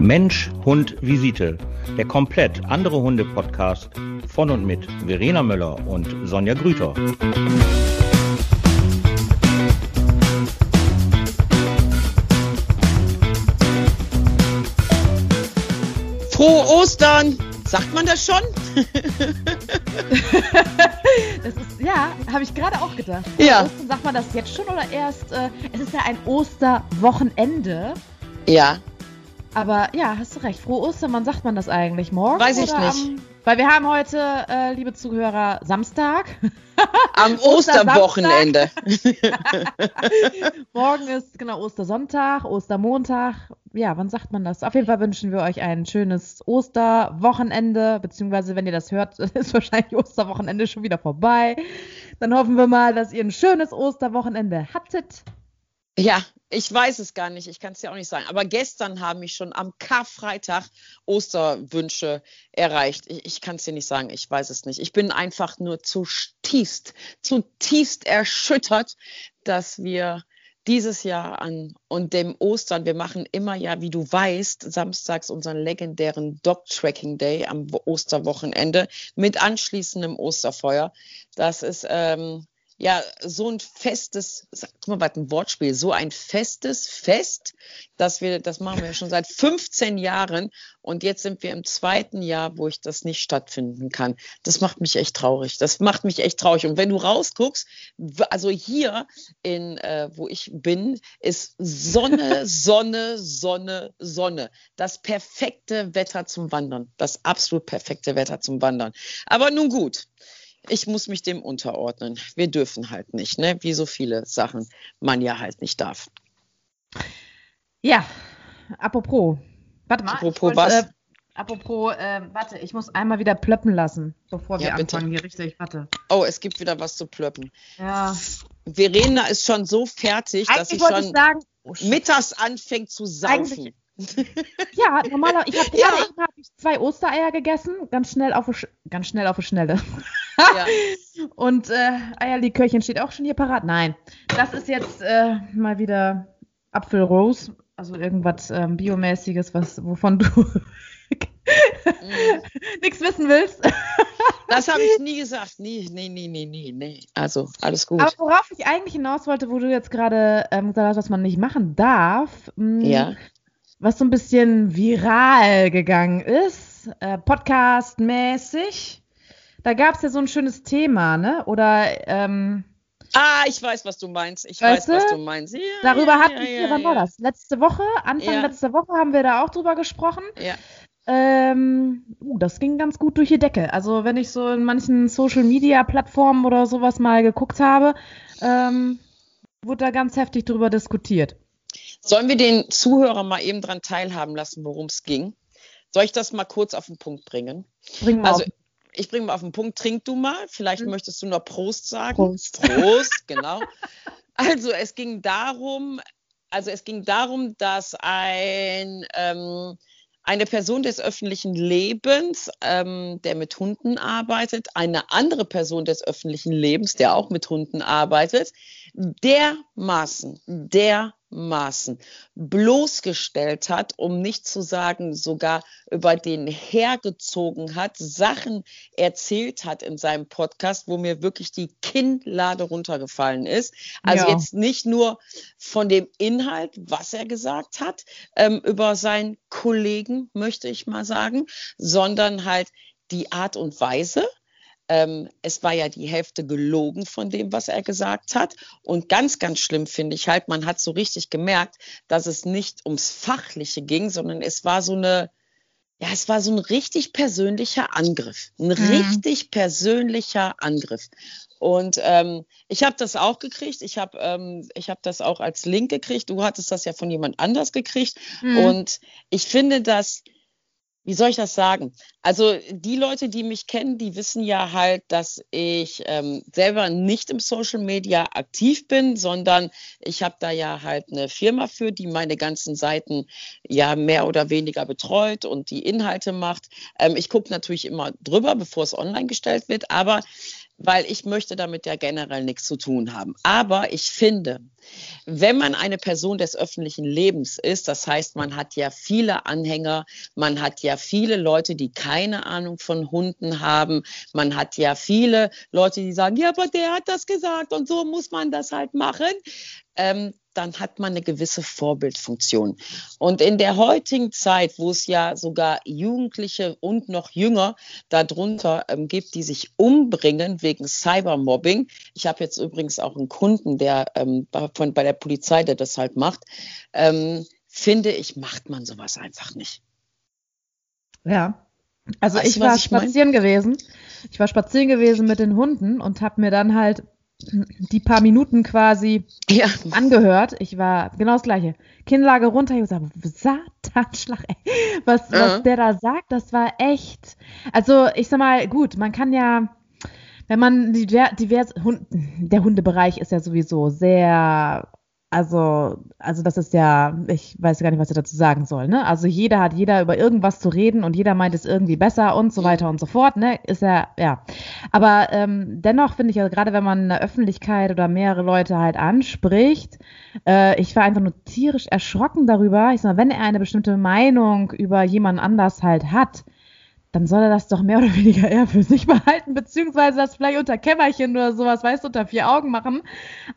Mensch, Hund, Visite. Der komplett andere Hunde-Podcast von und mit Verena Möller und Sonja Grüter. Frohe Ostern! Sagt man das schon? das ist, ja, habe ich gerade auch gedacht. Ja. Ostern, sagt man das jetzt schon oder erst? Äh, es ist ja ein Osterwochenende. Ja. Aber ja, hast du recht. Frohe Ostern, wann sagt man das eigentlich? Morgen? Weiß ich nicht. Am, weil wir haben heute, äh, liebe Zuhörer, Samstag. Am Osterwochenende. Morgen ist genau Ostersonntag, Ostermontag. Ja, wann sagt man das? Auf jeden Fall wünschen wir euch ein schönes Osterwochenende, beziehungsweise wenn ihr das hört, ist wahrscheinlich Osterwochenende schon wieder vorbei. Dann hoffen wir mal, dass ihr ein schönes Osterwochenende hattet. Ja, ich weiß es gar nicht. Ich kann es dir auch nicht sagen. Aber gestern haben mich schon am Karfreitag Osterwünsche erreicht. Ich, ich kann es dir nicht sagen. Ich weiß es nicht. Ich bin einfach nur zutiefst, zutiefst erschüttert, dass wir dieses Jahr an und dem Ostern, wir machen immer ja, wie du weißt, samstags unseren legendären Dog Tracking Day am Osterwochenende mit anschließendem Osterfeuer. Das ist ähm, ja so ein festes, guck mal, was ein Wortspiel, so ein festes Fest, dass wir, das machen wir schon seit 15 Jahren und jetzt sind wir im zweiten Jahr, wo ich das nicht stattfinden kann. Das macht mich echt traurig. Das macht mich echt traurig. Und wenn du rausguckst, also hier in, äh, wo ich bin, ist Sonne, Sonne, Sonne, Sonne. Das perfekte Wetter zum Wandern. Das absolut perfekte Wetter zum Wandern. Aber nun gut ich muss mich dem unterordnen. Wir dürfen halt nicht, ne? Wie so viele Sachen man ja halt nicht darf. Ja, apropos. Warte mal. Apropos wollte, was? Äh, apropos, äh, warte, ich muss einmal wieder plöppen lassen, bevor wir Ja, bitte. anfangen hier richtig. Warte. Oh, es gibt wieder was zu plöppen. Ja. Verena ist schon so fertig, dass sie Eigentlich wollte ich schon sagen, oh, mittags anfängt zu saufen. Eigentlich- ja, normaler, ich habe Ja. hab ich zwei Ostereier gegessen, ganz schnell auf ganz schnell auf die Schnelle. Ja. Und äh, Eierlikörchen steht auch schon hier parat. Nein, das ist jetzt äh, mal wieder Apfelrose, also irgendwas ähm, biomäßiges, was wovon du Mhm. nichts wissen willst. Das habe ich nie gesagt. Nie, nee, nee, nee, nee, nee. Also, alles gut. Aber worauf ich eigentlich hinaus wollte, wo du jetzt gerade ähm, gesagt hast, was man nicht machen darf, mh, ja. was so ein bisschen viral gegangen ist, äh, Podcast-mäßig. Da gab es ja so ein schönes Thema, ne? Oder ähm, Ah, ich weiß, was du meinst. Ich Weißt weiß, was du? meinst. Ja, darüber ja, hatten ja, wir, ja, wann war das? Letzte Woche, Anfang letzter Woche haben wir da auch drüber gesprochen. Ja. Ähm, uh, das ging ganz gut durch die Decke. Also wenn ich so in manchen Social-Media-Plattformen oder sowas mal geguckt habe, ähm, wurde da ganz heftig drüber diskutiert. Sollen wir den Zuhörer mal eben dran teilhaben lassen, worum es ging? Soll ich das mal kurz auf den Punkt bringen? Bring mal Also, auf. Ich bringe mal auf den Punkt, trink du mal. Vielleicht Mhm. möchtest du noch Prost sagen. Prost. Prost, genau. Also, es ging darum, also es ging darum, dass ein, ähm, eine Person des öffentlichen Lebens, ähm, der mit Hunden arbeitet, eine andere Person des öffentlichen Lebens, der auch mit Hunden arbeitet, dermaßen, dermaßen bloßgestellt hat, um nicht zu sagen, sogar über den hergezogen hat, Sachen erzählt hat in seinem Podcast, wo mir wirklich die Kinnlade runtergefallen ist. Also Ja. jetzt nicht nur von dem Inhalt, was er gesagt hat, ähm, über seinen Kollegen, möchte ich mal sagen, sondern halt die Art und Weise. Ähm, es war ja die Hälfte gelogen von dem, was er gesagt hat. Und ganz, ganz schlimm finde ich halt, man hat so richtig gemerkt, dass es nicht ums Fachliche ging, sondern es war so eine, ja, es war so ein richtig persönlicher Angriff. Ein richtig persönlicher Angriff. Und ähm, ich habe das auch gekriegt. Ich habe ähm, ich hab das auch als Link gekriegt. Du hattest das ja von jemand anders gekriegt. Mhm. Und ich finde das, wie soll ich das sagen? Also die Leute, die mich kennen, die wissen ja halt, dass ich ähm, selber nicht im Social Media aktiv bin, sondern ich habe da ja halt eine Firma für, die meine ganzen Seiten ja mehr oder weniger betreut und die Inhalte macht. Ähm, ich gucke natürlich immer drüber, bevor es online gestellt wird, aber weil ich möchte damit ja generell nichts zu tun haben. Aber ich finde, wenn man eine Person des öffentlichen Lebens ist, das heißt, man hat ja viele Anhänger, man hat ja viele Leute, die keine Ahnung von Hunden haben, man hat ja viele Leute, die sagen, ja, aber der hat das gesagt und so muss man das halt machen. Ähm, dann hat man eine gewisse Vorbildfunktion. Und in der heutigen Zeit, wo es ja sogar Jugendliche und noch jünger darunter ähm, gibt, die sich umbringen wegen Cybermobbing. Ich habe jetzt übrigens auch einen Kunden, der ähm, von, bei der Polizei, der das halt macht. Ähm, finde ich, macht man sowas einfach nicht. Ja. Also weißt ich war spazieren mein? gewesen. Ich war spazieren gewesen mit den Hunden und habe mir dann halt die paar Minuten quasi ja. angehört. Ich war genau das gleiche. Kinnlage runter, ich gesagt, Satanschlag, ey. Was, uh was der da sagt, das war echt. Also, ich sag mal, gut, man kann ja, wenn man divers, Hund, der Hundebereich ist ja sowieso sehr also, also das ist ja, ich weiß gar nicht, was ich dazu sagen soll, ne? Also jeder hat jeder über irgendwas zu reden und jeder meint es irgendwie besser und so weiter und so fort, ne? Ist ja, ja. Aber ähm, dennoch finde ich, also gerade wenn man in der Öffentlichkeit oder mehrere Leute halt anspricht, äh, ich war einfach nur tierisch erschrocken darüber. Ich sag mal, wenn er eine bestimmte Meinung über jemanden anders halt hat, dann soll er das doch mehr oder weniger eher für sich behalten, beziehungsweise das vielleicht unter Kämmerchen oder sowas, weißt du, unter vier Augen machen.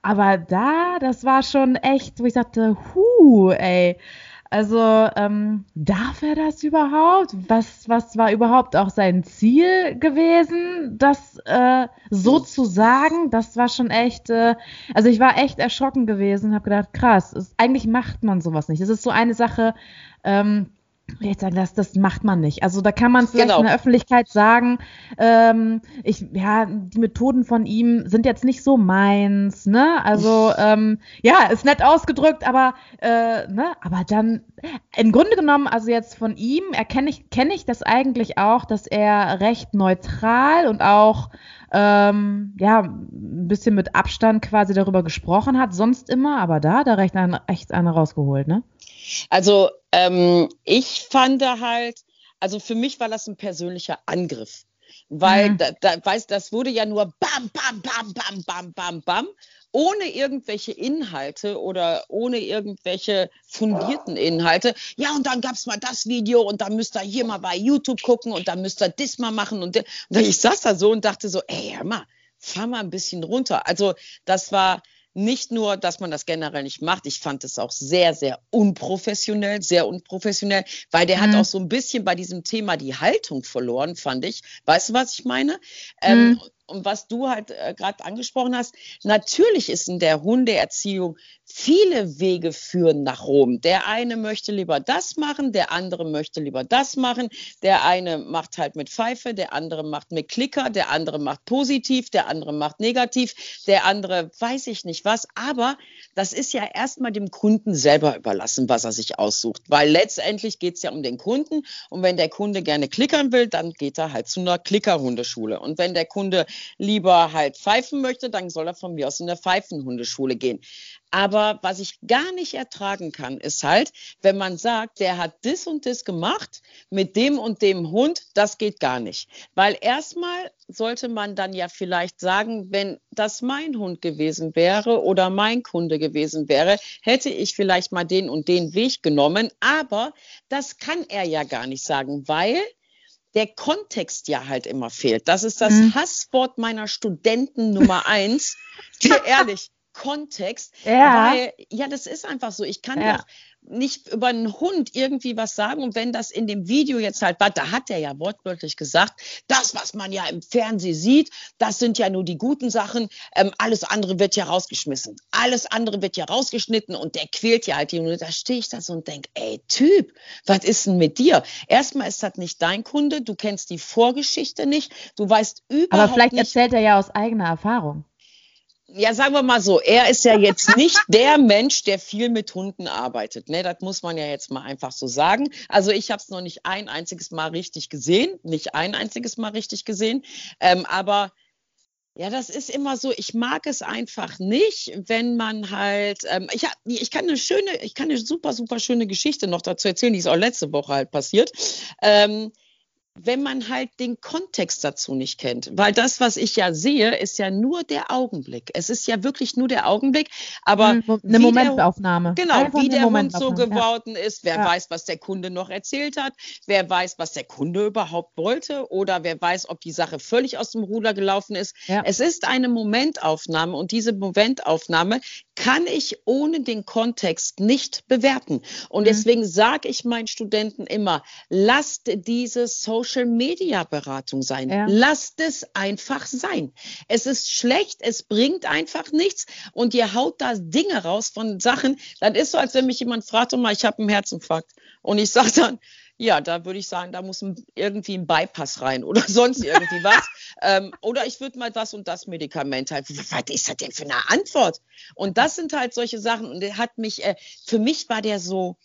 Aber da, das war schon echt, wo ich sagte, hu, ey. Also, ähm, darf er das überhaupt? Was, was war überhaupt auch sein Ziel gewesen, das äh, so zu sagen? Das war schon echt, äh, also ich war echt erschrocken gewesen, habe gedacht, krass, ist, eigentlich macht man sowas nicht. Das ist so eine Sache, ähm, jetzt sagen, das, das macht man nicht. Also da kann man vielleicht genau. in der Öffentlichkeit sagen, ähm, ich, ja, die Methoden von ihm sind jetzt nicht so meins, ne? Also ähm, ja, ist nett ausgedrückt, aber äh, ne, aber dann im Grunde genommen, also jetzt von ihm erkenne ich, kenne ich das eigentlich auch, dass er recht neutral und auch ähm, ja, ein bisschen mit Abstand quasi darüber gesprochen hat, sonst immer, aber da, da recht, ein, echt eine rausgeholt, ne? Also ähm, ich fand halt, also für mich war das ein persönlicher Angriff. Weil mhm. da, da, weiß, das wurde ja nur bam, bam, bam, bam, bam, bam, bam, ohne irgendwelche Inhalte oder ohne irgendwelche fundierten Inhalte. Ja, und dann gab es mal das Video und dann müsst ihr hier mal bei YouTube gucken und dann müsst ihr das mal machen. Und, und ich saß da so und dachte so, ey, hör mal, fahr mal ein bisschen runter. Also das war, nicht nur, dass man das generell nicht macht, ich fand es auch sehr, sehr unprofessionell, sehr unprofessionell, weil der mhm. hat auch so ein bisschen bei diesem Thema die Haltung verloren, fand ich. Weißt du, was ich meine? Ähm, mhm. Ähm, und was du halt äh, gerade angesprochen hast, natürlich ist in der Hundeerziehung viele Wege führen nach Rom. Der eine möchte lieber das machen, der andere möchte lieber das machen. Der eine macht halt mit Pfeife, der andere macht mit Klicker, der andere macht positiv, der andere macht negativ, der andere weiß ich nicht was. Aber das ist ja erstmal dem Kunden selber überlassen, was er sich aussucht. Weil letztendlich geht es ja um den Kunden. Und wenn der Kunde gerne klickern will, dann geht er halt zu einer Klickerhundeschule. Und wenn der Kunde lieber halt pfeifen möchte, dann soll er von mir aus in der Pfeifenhundeschule gehen. Aber was ich gar nicht ertragen kann, ist halt, wenn man sagt, der hat das und das gemacht mit dem und dem Hund, das geht gar nicht. Weil erstmal sollte man dann ja vielleicht sagen, wenn das mein Hund gewesen wäre oder mein Kunde gewesen wäre, hätte ich vielleicht mal den und den Weg genommen. Aber das kann er ja gar nicht sagen, weil der Kontext ja halt immer fehlt. Das ist das mhm. Hasswort meiner Studenten Nummer eins. ehrlich, Kontext. Ja. Weil, ja, das ist einfach so. Ich kann ja. doch nicht über einen Hund irgendwie was sagen. Und wenn das in dem Video jetzt halt war, da hat er ja wortwörtlich gesagt, das, was man ja im Fernsehen sieht, das sind ja nur die guten Sachen. Ähm, alles andere wird ja rausgeschmissen. Alles andere wird ja rausgeschnitten und der quält ja halt die Hunde. Da stehe ich da so und denke, ey, Typ, was ist denn mit dir? Erstmal ist das nicht dein Kunde, du kennst die Vorgeschichte nicht, du weißt überhaupt Aber vielleicht nicht, erzählt er ja aus eigener Erfahrung ja, sagen wir mal so, er ist ja jetzt nicht der Mensch, der viel mit Hunden arbeitet. Ne, das muss man ja jetzt mal einfach so sagen. Also ich habe es noch nicht ein einziges Mal richtig gesehen, nicht ein einziges Mal richtig gesehen. Ähm, aber ja, das ist immer so. Ich mag es einfach nicht, wenn man halt. Ähm, ich, hab, ich kann eine schöne, ich kann eine super, super schöne Geschichte noch dazu erzählen. Die ist auch letzte Woche halt passiert. Ähm, wenn man halt den Kontext dazu nicht kennt. Weil das, was ich ja sehe, ist ja nur der Augenblick. Es ist ja wirklich nur der Augenblick. Aber eine Momentaufnahme. Der, genau, Einfach wie der Hund so geworden ja. ist. Wer ja. weiß, was der Kunde noch erzählt hat. Wer weiß, was der Kunde überhaupt wollte. Oder wer weiß, ob die Sache völlig aus dem Ruder gelaufen ist. Ja. Es ist eine Momentaufnahme. Und diese Momentaufnahme kann ich ohne den Kontext nicht bewerten. Und mhm. deswegen sage ich meinen Studenten immer, lasst diese Social Social Media Beratung sein. Ja. Lasst es einfach sein. Es ist schlecht, es bringt einfach nichts und ihr haut da Dinge raus von Sachen. Das ist so, als wenn mich jemand fragt, mal, ich habe einen Herzinfarkt. Und ich sage dann, ja, da würde ich sagen, da muss ein, irgendwie ein Bypass rein oder sonst irgendwie was. ähm, oder ich würde mal das und das Medikament halt. Was ist das denn für eine Antwort? Und das sind halt solche Sachen. Und der hat mich, äh, für mich war der so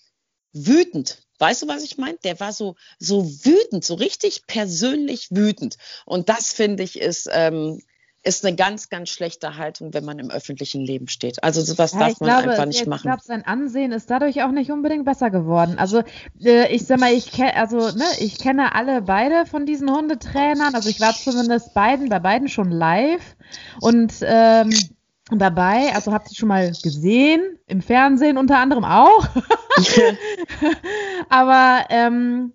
wütend. Weißt du, was ich meine? Der war so, so wütend, so richtig persönlich wütend. Und das finde ich ist, ähm, ist eine ganz, ganz schlechte Haltung, wenn man im öffentlichen Leben steht. Also sowas ja, darf man glaube, einfach nicht machen. Ich glaube, sein Ansehen ist dadurch auch nicht unbedingt besser geworden. Also äh, ich sag mal, ich kenne also ne, ich kenne alle beide von diesen Hundetrainern. Also ich war zumindest beiden bei beiden schon live und ähm, dabei, also habt ihr schon mal gesehen, im Fernsehen unter anderem auch. aber, ähm,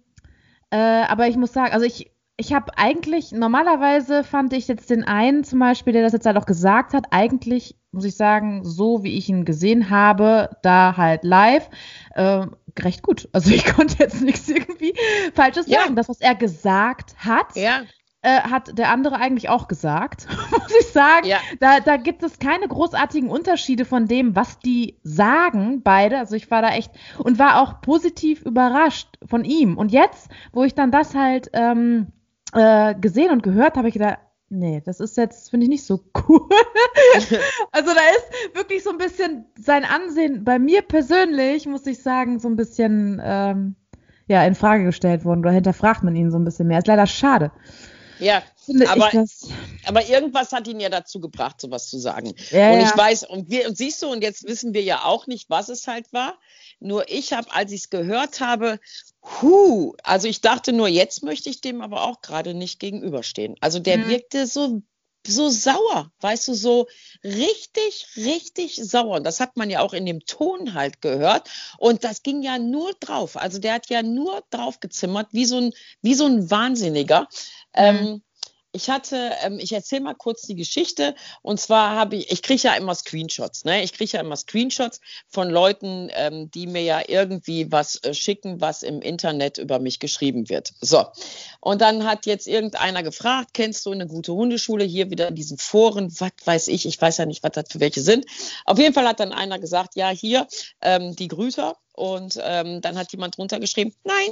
äh, aber ich muss sagen, also ich, ich habe eigentlich, normalerweise fand ich jetzt den einen zum Beispiel, der das jetzt halt auch gesagt hat, eigentlich, muss ich sagen, so wie ich ihn gesehen habe, da halt live, äh, recht gut. Also ich konnte jetzt nichts irgendwie Falsches ja. sagen. Das, was er gesagt hat, ja äh, hat der andere eigentlich auch gesagt, muss ich sagen. Ja. Da, da gibt es keine großartigen Unterschiede von dem, was die sagen, beide. Also ich war da echt und war auch positiv überrascht von ihm. Und jetzt, wo ich dann das halt ähm, äh, gesehen und gehört habe, ich gedacht, nee, das ist jetzt, finde ich, nicht so cool. also da ist wirklich so ein bisschen sein Ansehen bei mir persönlich, muss ich sagen, so ein bisschen ähm, ja, in Frage gestellt worden oder hinterfragt man ihn so ein bisschen mehr. Ist leider schade. Ja, aber, aber irgendwas hat ihn ja dazu gebracht, sowas zu sagen. Ja, und ich ja. weiß, und, wir, und siehst du, und jetzt wissen wir ja auch nicht, was es halt war. Nur ich habe, als ich es gehört habe, hu, also ich dachte nur, jetzt möchte ich dem aber auch gerade nicht gegenüberstehen. Also der mhm. wirkte so so sauer, weißt du, so richtig, richtig sauer. Und das hat man ja auch in dem Ton halt gehört. Und das ging ja nur drauf. Also der hat ja nur drauf gezimmert, wie so ein, wie so ein Wahnsinniger. Mhm. Ähm, ich hatte, ähm, ich erzähle mal kurz die Geschichte. Und zwar habe ich, ich kriege ja immer Screenshots, ne? Ich kriege ja immer Screenshots von Leuten, ähm, die mir ja irgendwie was äh, schicken, was im Internet über mich geschrieben wird. So. Und dann hat jetzt irgendeiner gefragt, kennst du eine gute Hundeschule? Hier wieder in diesen Foren, was weiß ich, ich weiß ja nicht, was das für welche sind. Auf jeden Fall hat dann einer gesagt, ja, hier, ähm, die Grüter. Und ähm, dann hat jemand drunter geschrieben, nein,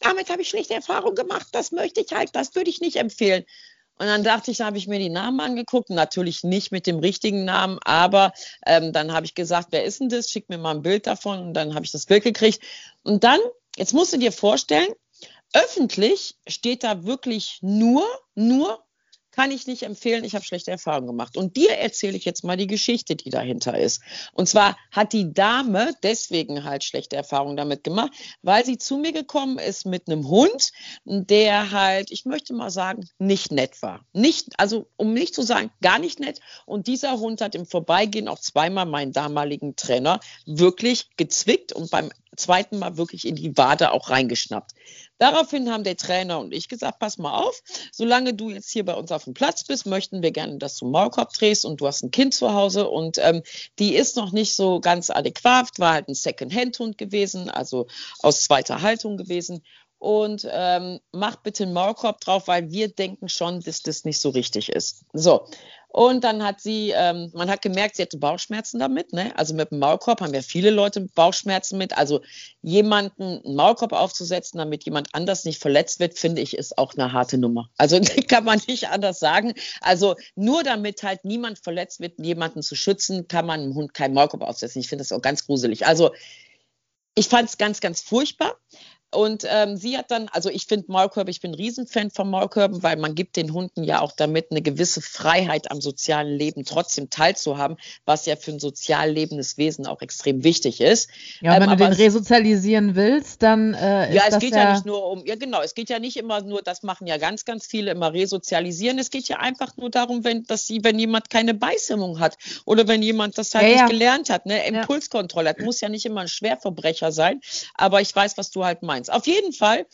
damit habe ich schlechte Erfahrungen gemacht, das möchte ich halt, das würde ich nicht empfehlen. Und dann dachte ich, da habe ich mir die Namen angeguckt, natürlich nicht mit dem richtigen Namen, aber ähm, dann habe ich gesagt, wer ist denn das? Schick mir mal ein Bild davon und dann habe ich das Bild gekriegt. Und dann, jetzt musst du dir vorstellen, öffentlich steht da wirklich nur, nur kann ich nicht empfehlen, ich habe schlechte Erfahrungen gemacht. Und dir erzähle ich jetzt mal die Geschichte, die dahinter ist. Und zwar hat die Dame deswegen halt schlechte Erfahrungen damit gemacht, weil sie zu mir gekommen ist mit einem Hund, der halt, ich möchte mal sagen, nicht nett war. Nicht, also um nicht zu sagen, gar nicht nett. Und dieser Hund hat im Vorbeigehen auch zweimal meinen damaligen Trainer wirklich gezwickt und beim zweiten Mal wirklich in die Wade auch reingeschnappt. Daraufhin haben der Trainer und ich gesagt, pass mal auf, solange du jetzt hier bei uns auf dem Platz bist, möchten wir gerne, dass du Maulkorb drehst und du hast ein Kind zu Hause und ähm, die ist noch nicht so ganz adäquat, war halt ein Second-Hand-Hund gewesen, also aus zweiter Haltung gewesen und ähm, mach bitte einen Maulkorb drauf, weil wir denken schon, dass das nicht so richtig ist. So, und dann hat sie, ähm, man hat gemerkt, sie hatte Bauchschmerzen damit. Ne? Also mit dem Maulkorb haben ja viele Leute Bauchschmerzen mit. Also jemanden einen Maulkorb aufzusetzen, damit jemand anders nicht verletzt wird, finde ich, ist auch eine harte Nummer. Also kann man nicht anders sagen. Also nur damit halt niemand verletzt wird, jemanden zu schützen, kann man einem Hund keinen Maulkorb aufsetzen. Ich finde das auch ganz gruselig. Also ich fand es ganz, ganz furchtbar. Und ähm, sie hat dann, also ich finde Maulkörbe, ich bin ein Riesenfan von Maulkörben, weil man gibt den Hunden ja auch damit eine gewisse Freiheit am sozialen Leben trotzdem teilzuhaben, was ja für ein sozial lebendes Wesen auch extrem wichtig ist. Ja, und wenn ähm, du den resozialisieren willst, dann äh, Ja, es geht ja, ja nicht nur um, ja genau, es geht ja nicht immer nur, das machen ja ganz, ganz viele immer resozialisieren. Es geht ja einfach nur darum, wenn, dass sie, wenn jemand keine Beißhemmung hat oder wenn jemand das halt ja, nicht ja. gelernt hat, ne, Impulskontrolle. Das muss ja nicht immer ein Schwerverbrecher sein, aber ich weiß, was du halt meinst meinst. Auf jeden Fall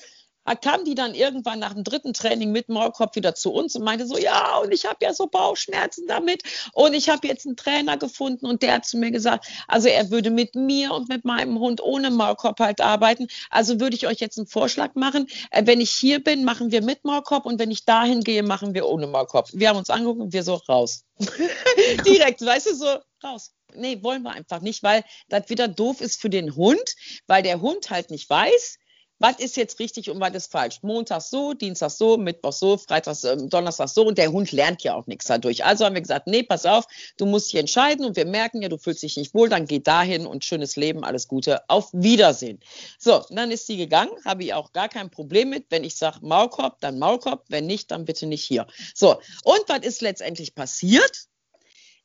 kam die dann irgendwann nach dem dritten Training mit Maulkorb wieder zu uns und meinte so, ja, und ich habe ja so Bauchschmerzen damit und ich habe jetzt einen Trainer gefunden und der hat zu mir gesagt, also er würde mit mir und mit meinem Hund ohne Maulkorb halt arbeiten. Also würde ich euch jetzt einen Vorschlag machen. Äh, wenn ich hier bin, machen wir mit Maulkorb und wenn ich dahin gehe, machen wir ohne Maulkorb. Wir haben uns angeguckt und wir so raus. Direkt, weißt du, so raus. Nee, wollen wir einfach nicht, weil das wieder doof ist für den Hund, weil der Hund halt nicht weiß, was ist jetzt richtig und was ist falsch. Montag so, Dienstag so, Mittwoch so, Freitag, äh, Donnerstag so und der Hund lernt ja auch nichts dadurch. Also haben wir gesagt, nee, pass auf, du musst dich entscheiden und wir merken ja, du fühlst dich nicht wohl, dann geh dahin und schönes Leben, alles Gute, auf Wiedersehen. So, dann ist sie gegangen, habe ich auch gar kein Problem mit. Wenn ich sage Maulkorb, dann Maulkorb, wenn nicht, dann bitte nicht hier. So, und was ist letztendlich passiert?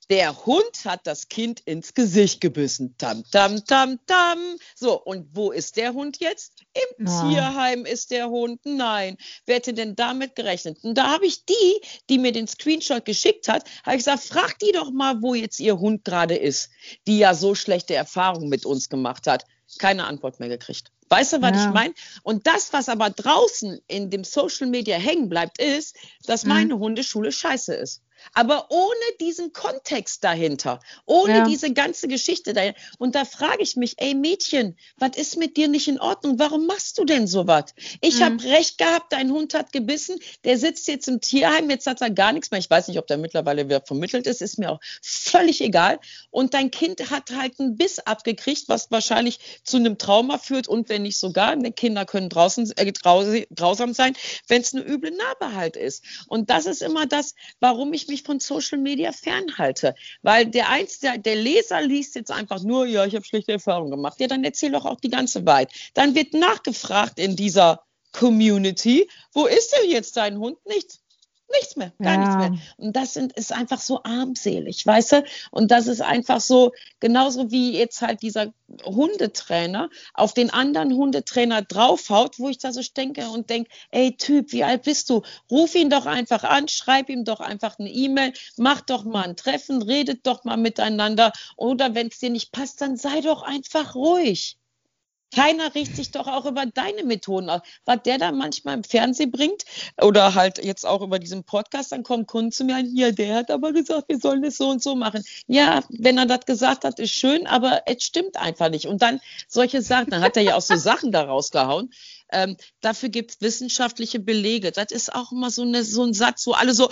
Der Hund hat das Kind ins Gesicht gebissen. Tam, tam, tam, tam. So, und wo ist der Hund jetzt? Im oh. Tierheim ist der Hund. Nein. Wer hätte denn damit gerechnet? Und da habe ich die, die mir den Screenshot geschickt hat, habe ich gesagt, frag die doch mal, wo jetzt ihr Hund gerade ist, die ja so schlechte Erfahrungen mit uns gemacht hat. Keine Antwort mehr gekriegt. Weißt du, was ja. ich meine? Und das, was aber draußen in dem Social Media hängen bleibt, ist, dass mhm. meine Hundeschule scheiße ist aber ohne diesen Kontext dahinter, ohne ja. diese ganze Geschichte dahinter. Und da frage ich mich, ey Mädchen, was ist mit dir nicht in Ordnung? Warum machst du denn sowas? Ich mhm. habe recht gehabt, dein Hund hat gebissen, der sitzt jetzt im Tierheim, jetzt hat er gar nichts mehr. Ich weiß nicht, ob der mittlerweile wieder vermittelt ist, ist mir auch völlig egal. Und dein Kind hat halt einen Biss abgekriegt, was wahrscheinlich zu einem Trauma führt und wenn nicht sogar, ne, Kinder können draußen äh, grausam sein, wenn es eine üble Narbe halt ist. Und das ist immer das, warum ich mich von Social Media fernhalte. Weil der eins, der, der Leser liest jetzt einfach nur, ja, ich habe schlechte Erfahrungen gemacht. Ja, dann erzähl doch auch die ganze Wahrheit. Dann wird nachgefragt in dieser Community, wo ist denn jetzt dein Hund? Nichts. Nichts mehr, gar ja. nichts mehr. Und das sind, ist einfach so armselig, weißt du? Und das ist einfach so, genauso wie jetzt halt dieser Hundetrainer auf den anderen Hundetrainer draufhaut, wo ich da so denke und denke, ey Typ, wie alt bist du? Ruf ihn doch einfach an, schreib ihm doch einfach eine E-Mail, mach doch mal ein Treffen, redet doch mal miteinander. Oder wenn es dir nicht passt, dann sei doch einfach ruhig. Keiner riecht sich doch auch über deine Methoden aus. Was der da manchmal im Fernsehen bringt oder halt jetzt auch über diesen Podcast, dann kommen Kunden zu mir, ja, der hat aber gesagt, wir sollen es so und so machen. Ja, wenn er das gesagt hat, ist schön, aber es stimmt einfach nicht. Und dann solche Sachen, dann hat er ja auch so Sachen da rausgehauen. Ähm, dafür gibt es wissenschaftliche Belege. Das ist auch immer so, eine, so ein Satz, wo alle so,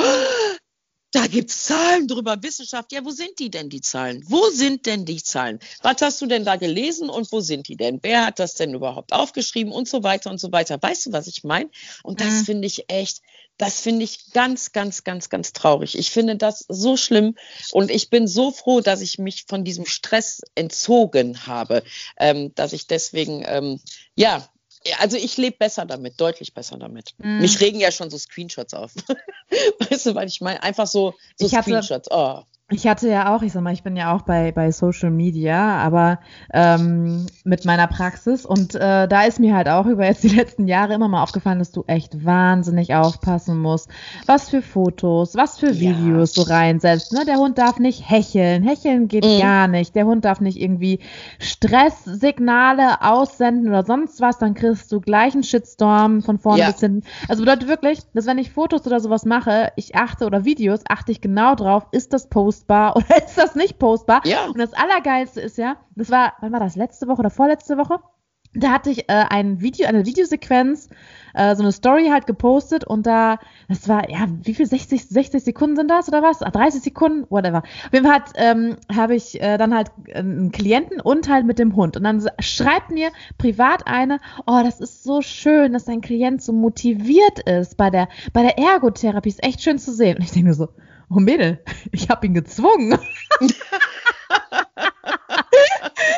da gibt es Zahlen drüber, Wissenschaft. Ja, wo sind die denn, die Zahlen? Wo sind denn die Zahlen? Was hast du denn da gelesen und wo sind die denn? Wer hat das denn überhaupt aufgeschrieben und so weiter und so weiter? Weißt du, was ich meine? Und das mhm. finde ich echt, das finde ich ganz, ganz, ganz, ganz traurig. Ich finde das so schlimm und ich bin so froh, dass ich mich von diesem Stress entzogen habe, ähm, dass ich deswegen, ähm, ja, also ich lebe besser damit, deutlich besser damit. Mm. Mich regen ja schon so Screenshots auf. weißt du, weil ich meine, einfach so, so Screenshots. Oh. Ich hatte ja auch, ich sag mal, ich bin ja auch bei, bei Social Media, aber ähm, mit meiner Praxis und äh, da ist mir halt auch über jetzt die letzten Jahre immer mal aufgefallen, dass du echt wahnsinnig aufpassen musst, was für Fotos, was für Videos ja. du reinsetzt. Ne? Der Hund darf nicht hecheln, hecheln geht mhm. gar nicht. Der Hund darf nicht irgendwie Stresssignale aussenden oder sonst was, dann kriegst du gleich einen Shitstorm von vorne ja. bis hinten. Also bedeutet wirklich, dass wenn ich Fotos oder sowas mache, ich achte oder Videos, achte ich genau drauf, ist das Post postbar oder ist das nicht postbar? Ja. Und das Allergeilste ist ja, das war, wann war das, letzte Woche oder vorletzte Woche? Da hatte ich äh, ein Video, eine Videosequenz, äh, so eine Story halt gepostet und da, das war, ja, wie viel, 60, 60 Sekunden sind das oder was? 30 ah, Sekunden, whatever. Auf jeden Fall ähm, habe ich äh, dann halt äh, einen Klienten und halt mit dem Hund. Und dann schreibt mir privat eine, oh, das ist so schön, dass dein Klient so motiviert ist bei der, bei der Ergotherapie. Ist echt schön zu sehen. Und ich denke mir so, oh Mädel, ich habe ihn gezwungen.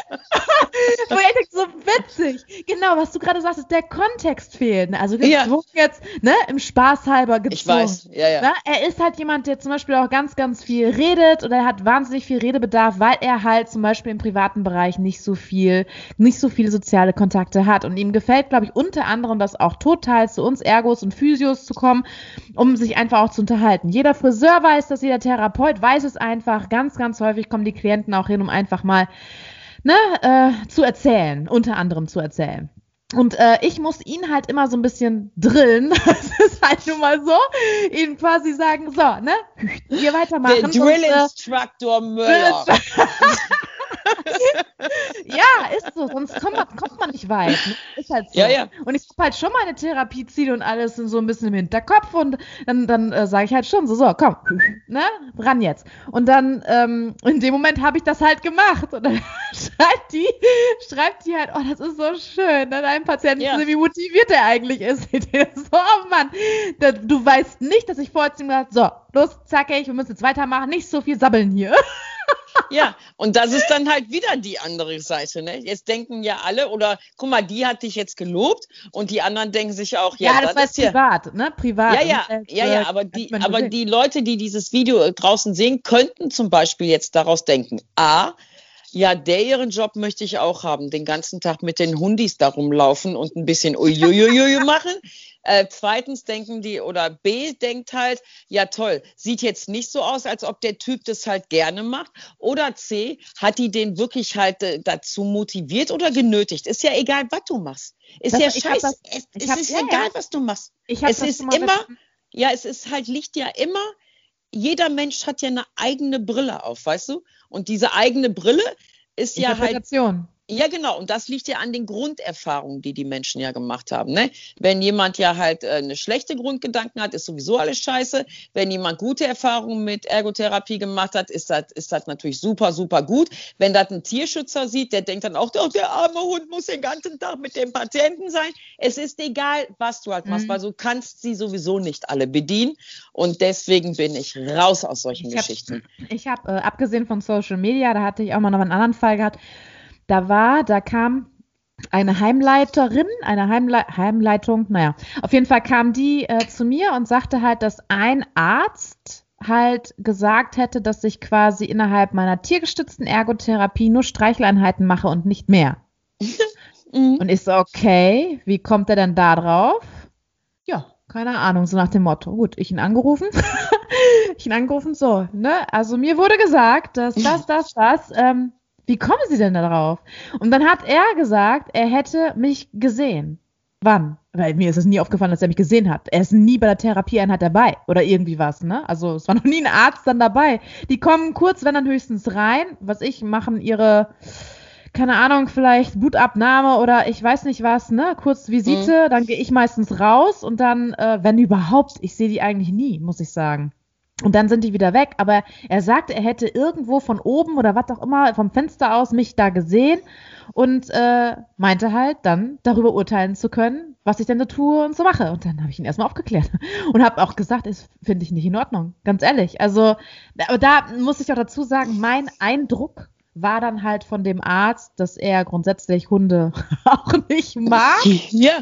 so, so witzig. Genau, was du gerade sagst, ist der Kontext fehlt. Ne? Also gezwungen ja. jetzt, ne, im Spaß halber gezwungen. Ich weiß, ja, ja. Ne? Er ist halt jemand, der zum Beispiel auch ganz, ganz viel redet oder er hat wahnsinnig viel Redebedarf, weil er halt zum Beispiel im privaten Bereich nicht so viel, nicht so viele soziale Kontakte hat. Und ihm gefällt, glaube ich, unter anderem das auch total zu uns Ergos und Physios zu kommen, um sich einfach auch zu unterhalten. Jeder Friseur weiß das, jeder Therapeut weiß es einfach. Ganz, ganz häufig kommen die Klienten auch hin, um einfach mal ne, äh, zu erzählen, unter anderem zu erzählen. Und äh, ich muss ihn halt immer so ein bisschen drillen. Das ist halt nun mal so. Ihn quasi sagen, so, ne, hier weitermachen. Der Drill Instructor Müller. ja, ist so, sonst kommt man, kommt man nicht weit. Ne? Ist halt so. Ja, ja. Und ich habe halt schon meine Therapieziele und alles so ein bisschen im Hinterkopf und dann, dann äh, sage ich halt schon so, so, komm, ne, ran jetzt. Und dann, ähm, in dem Moment habe ich das halt gemacht und dann schreibt die, schreibt die halt, oh, das ist so schön, ne, dein Patienten, ja. wie motiviert er eigentlich ist. so, oh Mann, du weißt nicht, dass ich vorher zu ihm gesagt so, los, zackig, wir müssen jetzt weitermachen, nicht so viel sabbeln hier. Ja, und das ist dann halt wieder die andere Seite. Ne? Jetzt denken ja alle, oder guck mal, die hat dich jetzt gelobt und die anderen denken sich auch, ja, ja das, das war privat, ne? Privat. Ja, ja, ja, ja, aber die, aber die Leute, die dieses Video draußen sehen, könnten zum Beispiel jetzt daraus denken, A, ja, der ihren Job möchte ich auch haben, den ganzen Tag mit den Hundis da rumlaufen und ein bisschen uiuiui machen. Äh, zweitens denken die, oder B denkt halt, ja toll, sieht jetzt nicht so aus, als ob der Typ das halt gerne macht. Oder C, hat die den wirklich halt äh, dazu motiviert oder genötigt? Ist ja egal, was du machst. Ist das, ja scheiße. Es, es hab, ist ja, egal, was du machst. Ich es ist immer, ja, es ist halt, liegt ja immer, jeder Mensch hat ja eine eigene Brille auf, weißt du? Und diese eigene Brille ist ja halt ja, genau. Und das liegt ja an den Grunderfahrungen, die die Menschen ja gemacht haben. Ne? Wenn jemand ja halt äh, eine schlechte Grundgedanken hat, ist sowieso alles scheiße. Wenn jemand gute Erfahrungen mit Ergotherapie gemacht hat, ist das, ist das natürlich super, super gut. Wenn das ein Tierschützer sieht, der denkt dann auch, oh, der arme Hund muss den ganzen Tag mit dem Patienten sein. Es ist egal, was du halt machst, mhm. weil du kannst sie sowieso nicht alle bedienen. Und deswegen bin ich raus aus solchen ich Geschichten. Hab, ich habe, äh, abgesehen von Social Media, da hatte ich auch mal noch einen anderen Fall gehabt, da war, da kam eine Heimleiterin, eine Heimle Heimleitung, naja, auf jeden Fall kam die äh, zu mir und sagte halt, dass ein Arzt halt gesagt hätte, dass ich quasi innerhalb meiner tiergestützten Ergotherapie nur Streicheleinheiten mache und nicht mehr. mhm. Und ich so, okay, wie kommt er denn da drauf? Ja, keine Ahnung, so nach dem Motto. Gut, ich ihn angerufen. ich ihn angerufen, so, ne? Also mir wurde gesagt, dass das, das, das, ähm, wie kommen Sie denn darauf? Und dann hat er gesagt, er hätte mich gesehen. Wann? Weil mir ist es nie aufgefallen, dass er mich gesehen hat. Er ist nie bei der Therapieeinheit dabei oder irgendwie was, ne? Also es war noch nie ein Arzt dann dabei. Die kommen kurz, wenn dann höchstens rein, was ich, machen ihre, keine Ahnung, vielleicht Blutabnahme oder ich weiß nicht was, ne? Kurz Visite, mhm. dann gehe ich meistens raus und dann, äh, wenn überhaupt, ich sehe die eigentlich nie, muss ich sagen. Und dann sind die wieder weg. Aber er sagte, er hätte irgendwo von oben oder was auch immer vom Fenster aus mich da gesehen und äh, meinte halt dann darüber urteilen zu können, was ich denn da tue und so mache. Und dann habe ich ihn erstmal aufgeklärt und habe auch gesagt, das finde ich nicht in Ordnung. Ganz ehrlich. Also, da muss ich auch dazu sagen, mein Eindruck war dann halt von dem Arzt, dass er grundsätzlich Hunde auch nicht mag. Ja.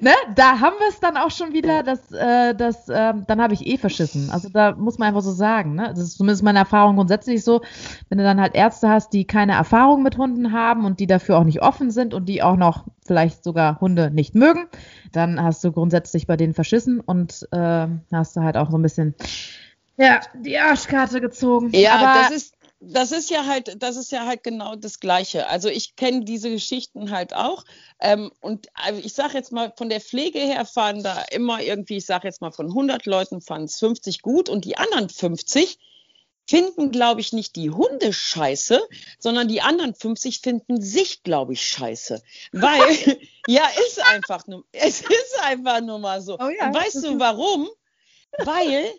Ne? Da haben wir es dann auch schon wieder, dass, äh, dass äh, dann habe ich eh verschissen. Also da muss man einfach so sagen. Ne? Das ist zumindest meine Erfahrung grundsätzlich so, wenn du dann halt Ärzte hast, die keine Erfahrung mit Hunden haben und die dafür auch nicht offen sind und die auch noch vielleicht sogar Hunde nicht mögen, dann hast du grundsätzlich bei denen verschissen und äh, hast du halt auch so ein bisschen ja, die Arschkarte gezogen. Ja, Aber das ist das ist ja halt, das ist ja halt genau das Gleiche. Also ich kenne diese Geschichten halt auch. Ähm, und also ich sage jetzt mal, von der Pflege her fahren da immer irgendwie, ich sage jetzt mal, von 100 Leuten fahren es 50 gut und die anderen 50 finden, glaube ich, nicht die Hunde scheiße, sondern die anderen 50 finden sich, glaube ich, scheiße. Weil, ja, ist einfach nur, es ist einfach nur mal so. Oh ja, weißt du warum? Weil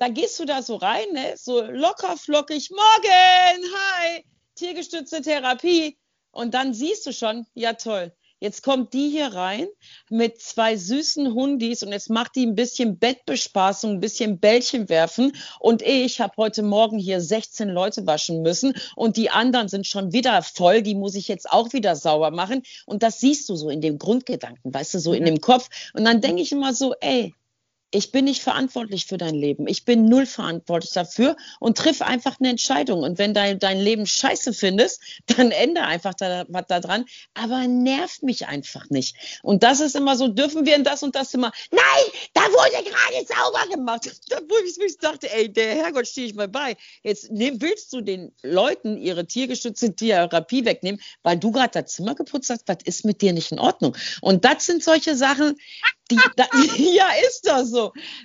da gehst du da so rein, ne? so locker flockig, morgen, hi, tiergestützte Therapie. Und dann siehst du schon, ja toll, Jetzt kommt die hier rein mit zwei süßen Hundis und jetzt macht die ein bisschen Bettbespaßung, ein bisschen Bällchen werfen. Und ich habe heute Morgen hier 16 Leute waschen müssen und die anderen sind schon wieder voll. Die muss ich jetzt auch wieder sauber machen. Und das siehst du so in dem Grundgedanken, weißt du, so in dem Kopf. Und dann denke ich immer so, ey, ich bin nicht verantwortlich für dein Leben. Ich bin null verantwortlich dafür und triff einfach eine Entscheidung. Und wenn dein, dein Leben scheiße findest, dann ändere einfach da, was da dran. Aber nervt mich einfach nicht. Und das ist immer so, dürfen wir in das und das immer, nein, da wurde gerade sauber gemacht. Da, wo ich, wo ich dachte, ey, der Herrgott stehe ich mal bei. Jetzt nehm, willst du den Leuten ihre tiergestützte Therapie wegnehmen, weil du gerade das Zimmer geputzt hast. Was ist mit dir nicht in Ordnung? Und das sind solche Sachen, die, da, ja, ist das so.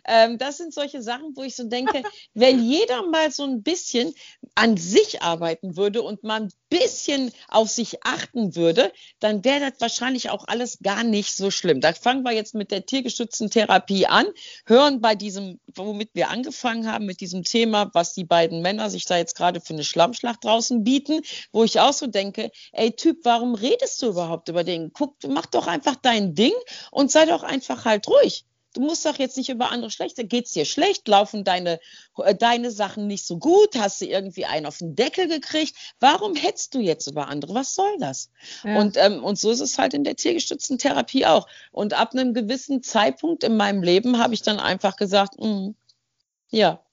Ähm, das sind solche Sachen, wo ich so denke, wenn jeder mal so ein bisschen an sich arbeiten würde und mal ein bisschen auf sich achten würde, dann wäre das wahrscheinlich auch alles gar nicht so schlimm. Da fangen wir jetzt mit der tiergestützten Therapie an, hören bei diesem, womit wir angefangen haben, mit diesem Thema, was die beiden Männer sich da jetzt gerade für eine Schlammschlacht draußen bieten, wo ich auch so denke, ey Typ, warum redest du überhaupt über den? Guck, mach doch einfach dein Ding und sei doch einfach halt ruhig. Du musst doch jetzt nicht über andere schlecht. Geht es dir schlecht? Laufen deine, äh, deine Sachen nicht so gut? Hast du irgendwie einen auf den Deckel gekriegt? Warum hetzt du jetzt über andere? Was soll das? Ja. Und, ähm, und so ist es halt in der tiergestützten Therapie auch. Und ab einem gewissen Zeitpunkt in meinem Leben habe ich dann einfach gesagt, mm, ja,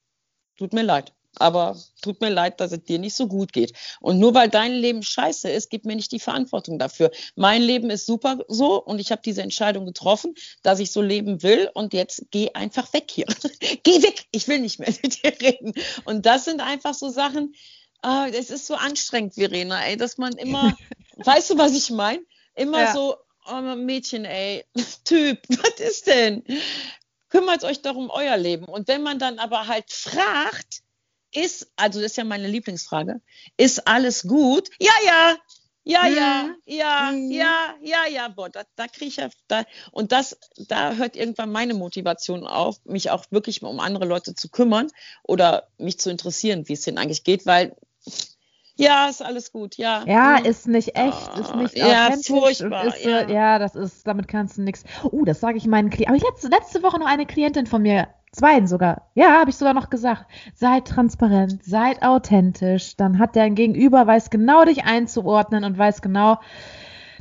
tut mir leid aber tut mir leid, dass es dir nicht so gut geht. Und nur weil dein Leben scheiße ist, gib mir nicht die Verantwortung dafür. Mein Leben ist super so und ich habe diese Entscheidung getroffen, dass ich so leben will und jetzt geh einfach weg hier. geh weg, ich will nicht mehr mit dir reden. Und das sind einfach so Sachen, äh, es ist so anstrengend, Verena, ey, dass man immer, weißt du, was ich meine? Immer ja. so, oh, Mädchen, ey, Typ, was ist denn? Kümmert euch doch um euer Leben. Und wenn man dann aber halt fragt, ist, also das ist ja meine Lieblingsfrage, ist alles gut? Ja, ja, ja, ja, mhm. ja, mhm. ja, ja, ja, boah, da, da kriege ich ja, da, und das, da hört irgendwann meine Motivation auf, mich auch wirklich um andere Leute zu kümmern oder mich zu interessieren, wie es denen eigentlich geht, weil ja, ist alles gut, ja. Ja, mhm. ist nicht echt, oh, ist nicht ja, furchtbar. Ist, ja. ja, das ist, damit kannst du nichts. Uh, das sage ich meinen Klienten. Aber letzte, letzte Woche noch eine Klientin von mir Zweien sogar. Ja, habe ich sogar noch gesagt. Seid transparent, seid authentisch. Dann hat der Gegenüber, weiß genau dich einzuordnen und weiß genau,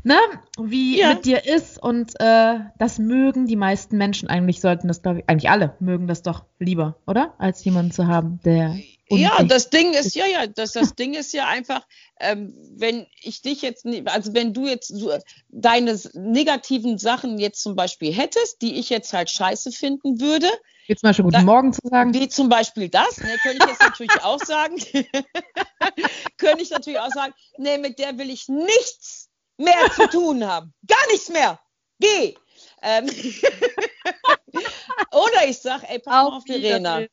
ne, wie ja. mit dir ist. Und äh, das mögen die meisten Menschen eigentlich, sollten das, glaube ich, eigentlich alle mögen das doch lieber, oder? Als jemanden zu haben, der. Ja, das Ding ist, ja, ja, das, das Ding ist ja einfach, ähm, wenn ich dich jetzt, also wenn du jetzt so deine negativen Sachen jetzt zum Beispiel hättest, die ich jetzt halt scheiße finden würde, wie zum Beispiel Guten da, Morgen zu sagen. Wie zum Beispiel das, ne, könnte ich jetzt natürlich auch sagen. könnte ich natürlich auch sagen, nee, mit der will ich nichts mehr zu tun haben. Gar nichts mehr. Geh. Ähm Oder ich sage, ey, pass auf, auf Verena.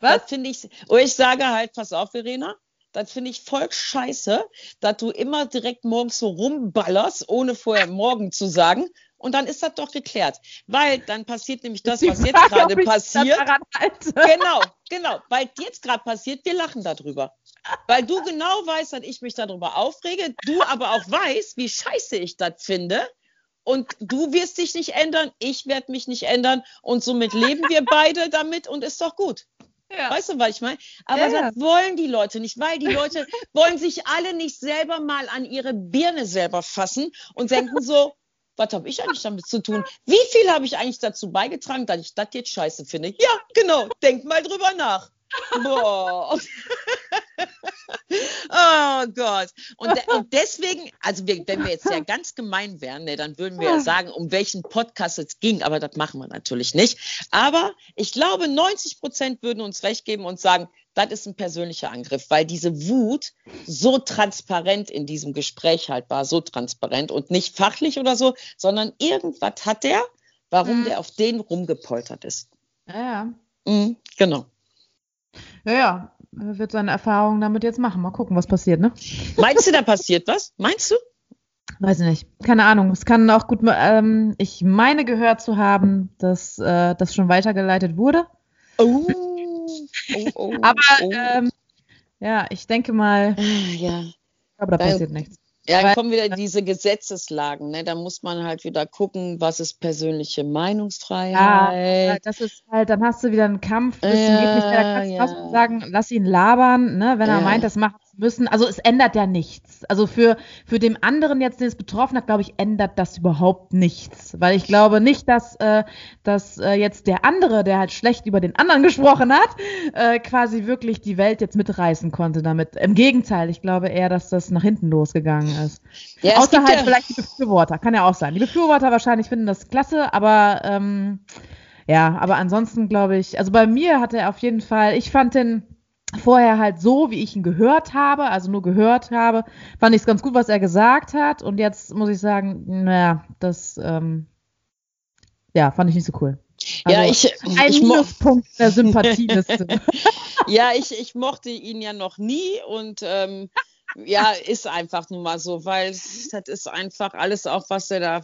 Was? finde ich, oder ich sage halt, pass auf, Verena, das finde ich voll scheiße, dass du immer direkt morgens so rumballerst, ohne vorher morgen zu sagen. Und dann ist das doch geklärt. Weil dann passiert nämlich das, was jetzt gerade passiert. Genau, genau. Weil jetzt gerade passiert, wir lachen darüber. Weil du genau weißt, dass ich mich darüber aufrege, du aber auch weißt, wie scheiße ich das finde. Und du wirst dich nicht ändern, ich werde mich nicht ändern. Und somit leben wir beide damit und ist doch gut. Ja. Weißt du, was ich meine? Aber ja, das wollen die Leute nicht, weil die Leute wollen sich alle nicht selber mal an ihre Birne selber fassen und denken so, was habe ich eigentlich damit zu tun? Wie viel habe ich eigentlich dazu beigetragen, dass ich das jetzt scheiße finde? Ja, genau, denk mal drüber nach. Boah. oh Gott. Und, und, deswegen, also wir, wenn wir jetzt ja ganz gemein wären, ne, dann würden wir ja sagen, um welchen Podcast es ging, aber das machen wir natürlich nicht. Aber ich glaube, 90 Prozent würden uns recht geben und sagen, das ist ein persönlicher Angriff, weil diese Wut so transparent in diesem Gespräch halt war, so transparent und nicht fachlich oder so, sondern irgendwas hat der, warum mhm. der auf den rumgepoltert ist. Ja, ja. Mhm, genau. Ja, ja, wird seine Erfahrungen damit jetzt machen. Mal gucken, was passiert, ne? Meinst du, da passiert was? Meinst du? Weiß ich nicht. Keine Ahnung. Es kann auch gut, ähm, ich meine gehört zu haben, dass äh, das schon weitergeleitet wurde. Oh. Oh, oh, aber oh. Ähm, ja, ich denke mal, ah, ja. aber da passiert nichts. Ja, dann kommen wieder diese Gesetzeslagen. Ne? Da muss man halt wieder gucken, was ist persönliche Meinungsfreiheit. Ja, das ist halt, dann hast du wieder einen Kampf. Bis ja, geht nicht mehr. Da kannst du ja. sagen, lass ihn labern, ne? wenn er meint, das macht müssen, also es ändert ja nichts. Also für, für den anderen jetzt, den es betroffen hat, glaube ich, ändert das überhaupt nichts. Weil ich glaube nicht, dass, äh, dass äh, jetzt der andere, der halt schlecht über den anderen gesprochen hat, äh, quasi wirklich die Welt jetzt mitreißen konnte damit. Im Gegenteil, ich glaube eher, dass das nach hinten losgegangen ist. Ja, Außer halt ja vielleicht die Befürworter, kann ja auch sein. Die Befürworter wahrscheinlich finden das klasse, aber ähm, ja, aber ansonsten glaube ich, also bei mir hat er auf jeden Fall, ich fand den vorher halt so, wie ich ihn gehört habe, also nur gehört habe, fand ich es ganz gut, was er gesagt hat. Und jetzt muss ich sagen, naja, das ähm, ja, fand ich nicht so cool. Also ja, ich, ein ich Minuspunkt der Sympathieliste. ja, ich, ich mochte ihn ja noch nie und ähm, ja, ist einfach nun mal so, weil das ist einfach alles auch, was er da.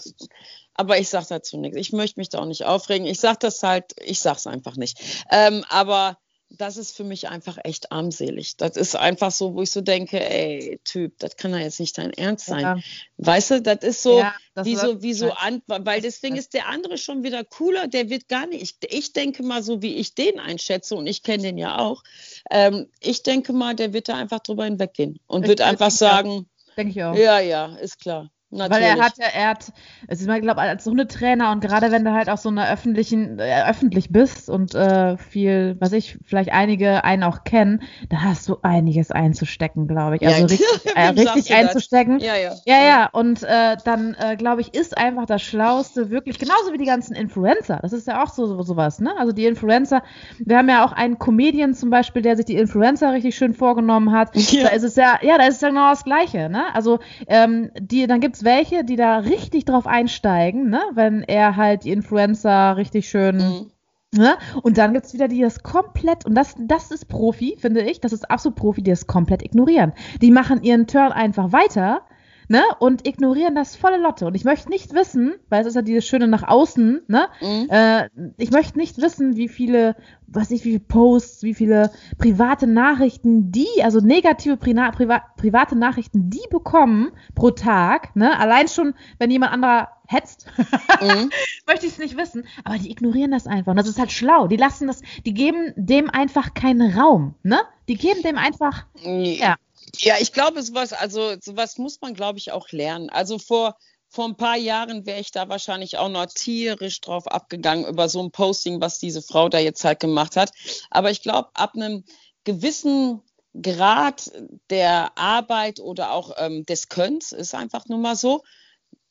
Aber ich sage dazu nichts. Ich möchte mich da auch nicht aufregen. Ich sage das halt, ich sage es einfach nicht. Ähm, aber das ist für mich einfach echt armselig. Das ist einfach so, wo ich so denke, ey, Typ, das kann ja jetzt nicht dein Ernst sein. Ja. Weißt du, das ist so, ja, das wie so, wie so an, weil deswegen ist der andere schon wieder cooler, der wird gar nicht, ich, ich denke mal so, wie ich den einschätze und ich kenne den ja auch, ähm, ich denke mal, der wird da einfach drüber hinweggehen und ich wird einfach sagen, denke ich auch. Ja, ja, ist klar. Natürlich. Weil er hat ja, er hat, es ist mal, glaube als Hundetrainer und gerade wenn du halt auch so einer öffentlichen, äh, öffentlich bist und äh, viel, was ich, vielleicht einige einen auch kennen, da hast du einiges einzustecken, glaube ich. Also ja, richtig, äh, richtig einzustecken. Ja, ja. Ja, ja. Und äh, dann, äh, glaube ich, ist einfach das Schlauste wirklich, genauso wie die ganzen Influencer. Das ist ja auch so sowas, ne? Also die Influencer, wir haben ja auch einen Comedian zum Beispiel, der sich die Influencer richtig schön vorgenommen hat. Ja. Da ist es ja, ja, da ist es ja genau das Gleiche, ne? Also ähm, die, dann gibt's welche, die da richtig drauf einsteigen, ne? wenn er halt die Influencer richtig schön. Mhm. Ne? Und dann gibt es wieder die, die das komplett, und das, das ist Profi, finde ich, das ist absolut Profi, die das komplett ignorieren. Die machen ihren Turn einfach weiter ne? Und ignorieren das volle Lotte. Und ich möchte nicht wissen, weil es ist ja dieses Schöne nach außen, ne? Mhm. Äh, ich möchte nicht wissen, wie viele, was ich, wie viele Posts, wie viele private Nachrichten die, also negative Pri Priva private Nachrichten die bekommen pro Tag, ne? Allein schon, wenn jemand anderer hetzt, mhm. möchte ich es nicht wissen. Aber die ignorieren das einfach. Und das ist halt schlau. Die lassen das, die geben dem einfach keinen Raum, ne? Die geben dem einfach, ja. Ja, ich glaube, sowas, also sowas muss man, glaube ich, auch lernen. Also vor, vor ein paar Jahren wäre ich da wahrscheinlich auch noch tierisch drauf abgegangen über so ein Posting, was diese Frau da jetzt halt gemacht hat. Aber ich glaube, ab einem gewissen Grad der Arbeit oder auch ähm, des Könns ist einfach nur mal so,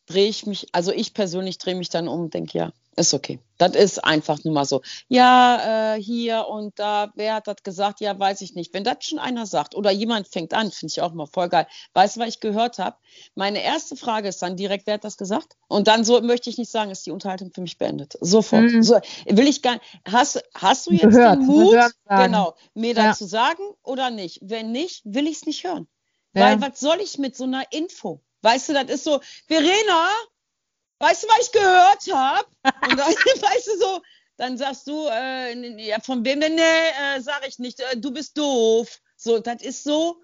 drehe ich mich, also ich persönlich drehe mich dann um und denke, ja, ist okay. Das ist einfach nur mal so. Ja, äh, hier und da, wer hat das gesagt? Ja, weiß ich nicht. Wenn das schon einer sagt oder jemand fängt an, finde ich auch mal voll geil. Weißt du, was ich gehört habe? Meine erste Frage ist dann direkt, wer hat das gesagt? Und dann so möchte ich nicht sagen, ist die Unterhaltung für mich beendet. Sofort. Mhm. So, will ich gar hast, hast du jetzt gehört, den Mut, genau, mir ja. dazu sagen oder nicht? Wenn nicht, will ich es nicht hören. Ja. Weil was soll ich mit so einer Info? Weißt du, das ist so, Verena, weißt du, was ich gehört habe? Und dann, weißt du, so, dann sagst du, äh, ja, von wem denn? Nee, äh, sag ich nicht, äh, du bist doof. So, das ist so,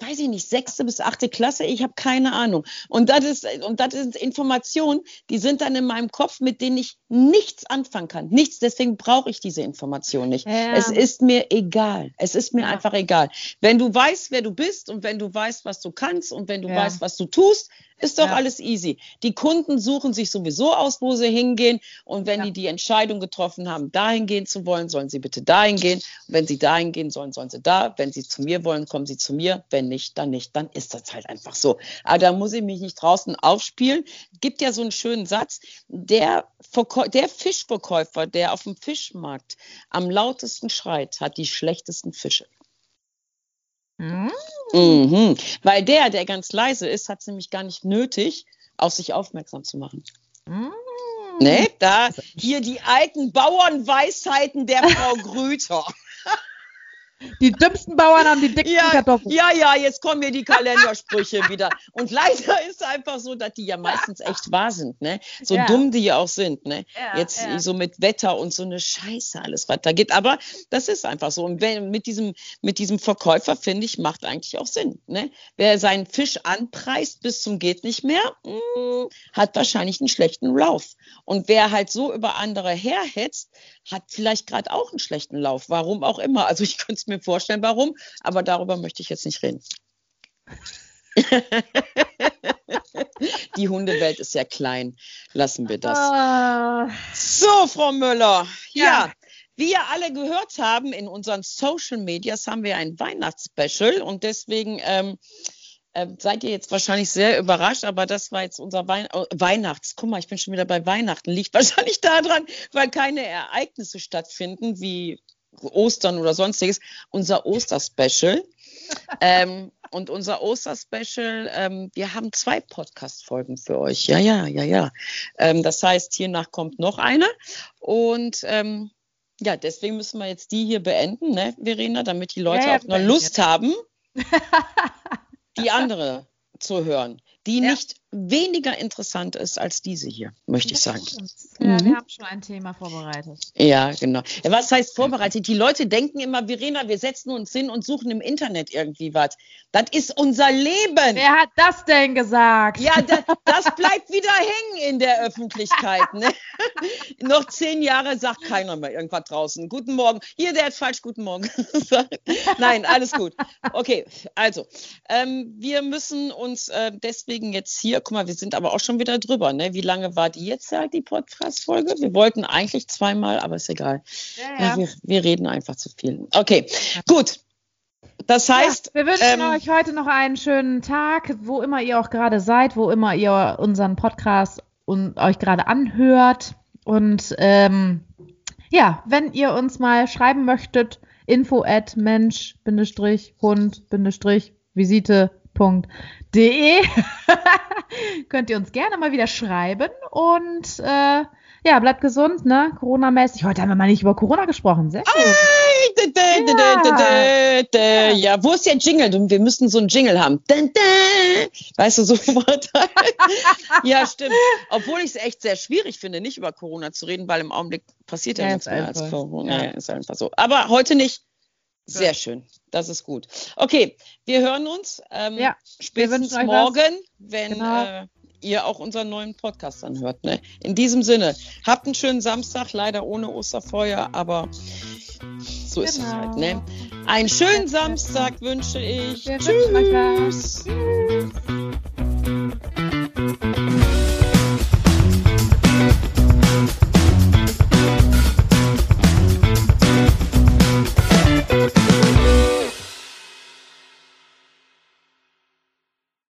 weiß ich nicht, sechste bis achte Klasse, ich habe keine Ahnung. Und das ist, und das ist Informationen, die sind dann in meinem Kopf, mit denen ich nichts anfangen kann. Nichts, deswegen brauche ich diese Information nicht. Ja. Es ist mir egal. Es ist mir ja. einfach egal. Wenn du weißt, wer du bist und wenn du weißt, was du kannst und wenn du ja. weißt, was du tust, ist doch ja. alles easy. Die Kunden suchen sich sowieso aus, wo sie hingehen. Und wenn ja. die die Entscheidung getroffen haben, dahin gehen zu wollen, sollen sie bitte dahin gehen. Und wenn sie dahin gehen sollen, sollen sie da. Wenn sie zu mir wollen, kommen sie zu mir. Wenn nicht, dann nicht. Dann ist das halt einfach so. Aber da muss ich mich nicht draußen aufspielen. Gibt ja so einen schönen Satz. Der, der Fischverkäufer, der auf dem Fischmarkt am lautesten schreit, hat die schlechtesten Fische. Mhm. Mhm. Weil der, der ganz leise ist, hat es nämlich gar nicht nötig, auf sich aufmerksam zu machen. Mhm. Ne? Da hier die alten Bauernweisheiten der Frau Grüter. Die dümmsten Bauern haben die dicksten ja, Kartoffeln. Ja, ja, jetzt kommen mir die Kalendersprüche wieder. Und leider ist es einfach so, dass die ja meistens echt wahr sind, ne? So Ja. dumm die ja auch sind, ne? Ja, jetzt ja. so mit Wetter und so eine Scheiße alles, was da geht. Aber das ist einfach so. Und wenn, mit diesem, mit diesem Verkäufer, finde ich, macht eigentlich auch Sinn, ne? Wer seinen Fisch anpreist bis zum geht nicht mehr, mh, hat wahrscheinlich einen schlechten Lauf. Und wer halt so über andere herhetzt, hat vielleicht gerade auch einen schlechten Lauf. Warum auch immer. Also ich könnte es mir vorstellen, warum, aber darüber möchte ich jetzt nicht reden. Die Hundewelt ist ja klein. Lassen wir das. Ah, So, Frau Müller. Ja. Ja. Wie ihr alle gehört haben, in unseren Social Medias haben wir ein Weihnachtsspecial und deswegen ähm, ähm, seid ihr jetzt wahrscheinlich sehr überrascht, aber das war jetzt unser Wein äh, Weihnachts. Guck mal, ich bin schon wieder bei Weihnachten. Liegt wahrscheinlich daran, weil keine Ereignisse stattfinden wie Ostern oder sonstiges. Unser Osterspecial. ähm, und unser Osterspecial, ähm, wir haben zwei Podcast-Folgen für euch. Ja, ja, ja, ja. Ähm, das heißt, hiernach kommt noch eine. Und ähm, ja, deswegen müssen wir jetzt die hier beenden, ne, Verena, damit die Leute Ja, auch noch Lust haben, die andere zu hören, die Ja. nicht weniger interessant ist als diese hier, möchte ich sagen. Ja, Mhm. wir haben schon ein Thema vorbereitet. Ja, genau. Was heißt vorbereitet? Die Leute denken immer, Verena, wir setzen uns hin und suchen im Internet irgendwie was. Das ist unser Leben. Wer hat das denn gesagt? Ja, da, das bleibt wieder hängen in der Öffentlichkeit. Ne? Noch zehn Jahre sagt keiner mehr irgendwas draußen. Guten Morgen. Hier, der hat falsch Guten Morgen. Nein, alles gut. Okay, also, ähm, wir müssen uns äh, deswegen jetzt hier, guck mal, wir sind aber auch schon wieder drüber. Ne? Wie lange war die jetzt halt, die Podcast-Folge? Wir wollten eigentlich zweimal, aber ist egal. Ja, ja. Wir, wir reden einfach zu viel. Okay, gut. Das heißt, ja, wir wünschen ähm, euch heute noch einen schönen Tag, wo immer ihr auch gerade seid, wo immer ihr unseren Podcast und euch gerade anhört. Und ähm, ja, wenn ihr uns mal schreiben möchtet, info at mensch-hund-visite.de könnt ihr uns gerne mal wieder schreiben und äh, ja, bleibt gesund, ne? Corona-mäßig. Heute haben wir mal nicht über Corona gesprochen. Sehr dä, dä. Ja, wo ist der Jingle? Wir müssten so einen Jingle haben. Weißt du, sofort. ja, stimmt. Obwohl ich es echt sehr schwierig finde, nicht über Corona zu reden, weil im Augenblick passiert ja, Ja, nichts mehr als. Corona. Ja. Ja, ist einfach so. Aber heute nicht. Sehr schön. Das ist gut. Okay, wir hören uns. Ähm, Ja, spätestens morgen, wenn Genau. äh, ihr auch unseren neuen Podcast anhört. Ne? In diesem Sinne, habt einen schönen Samstag, leider ohne Osterfeuer, aber so ist es Genau. halt. Ne? Einen schönen Samstag wünsche ich. Wir. Tschüss.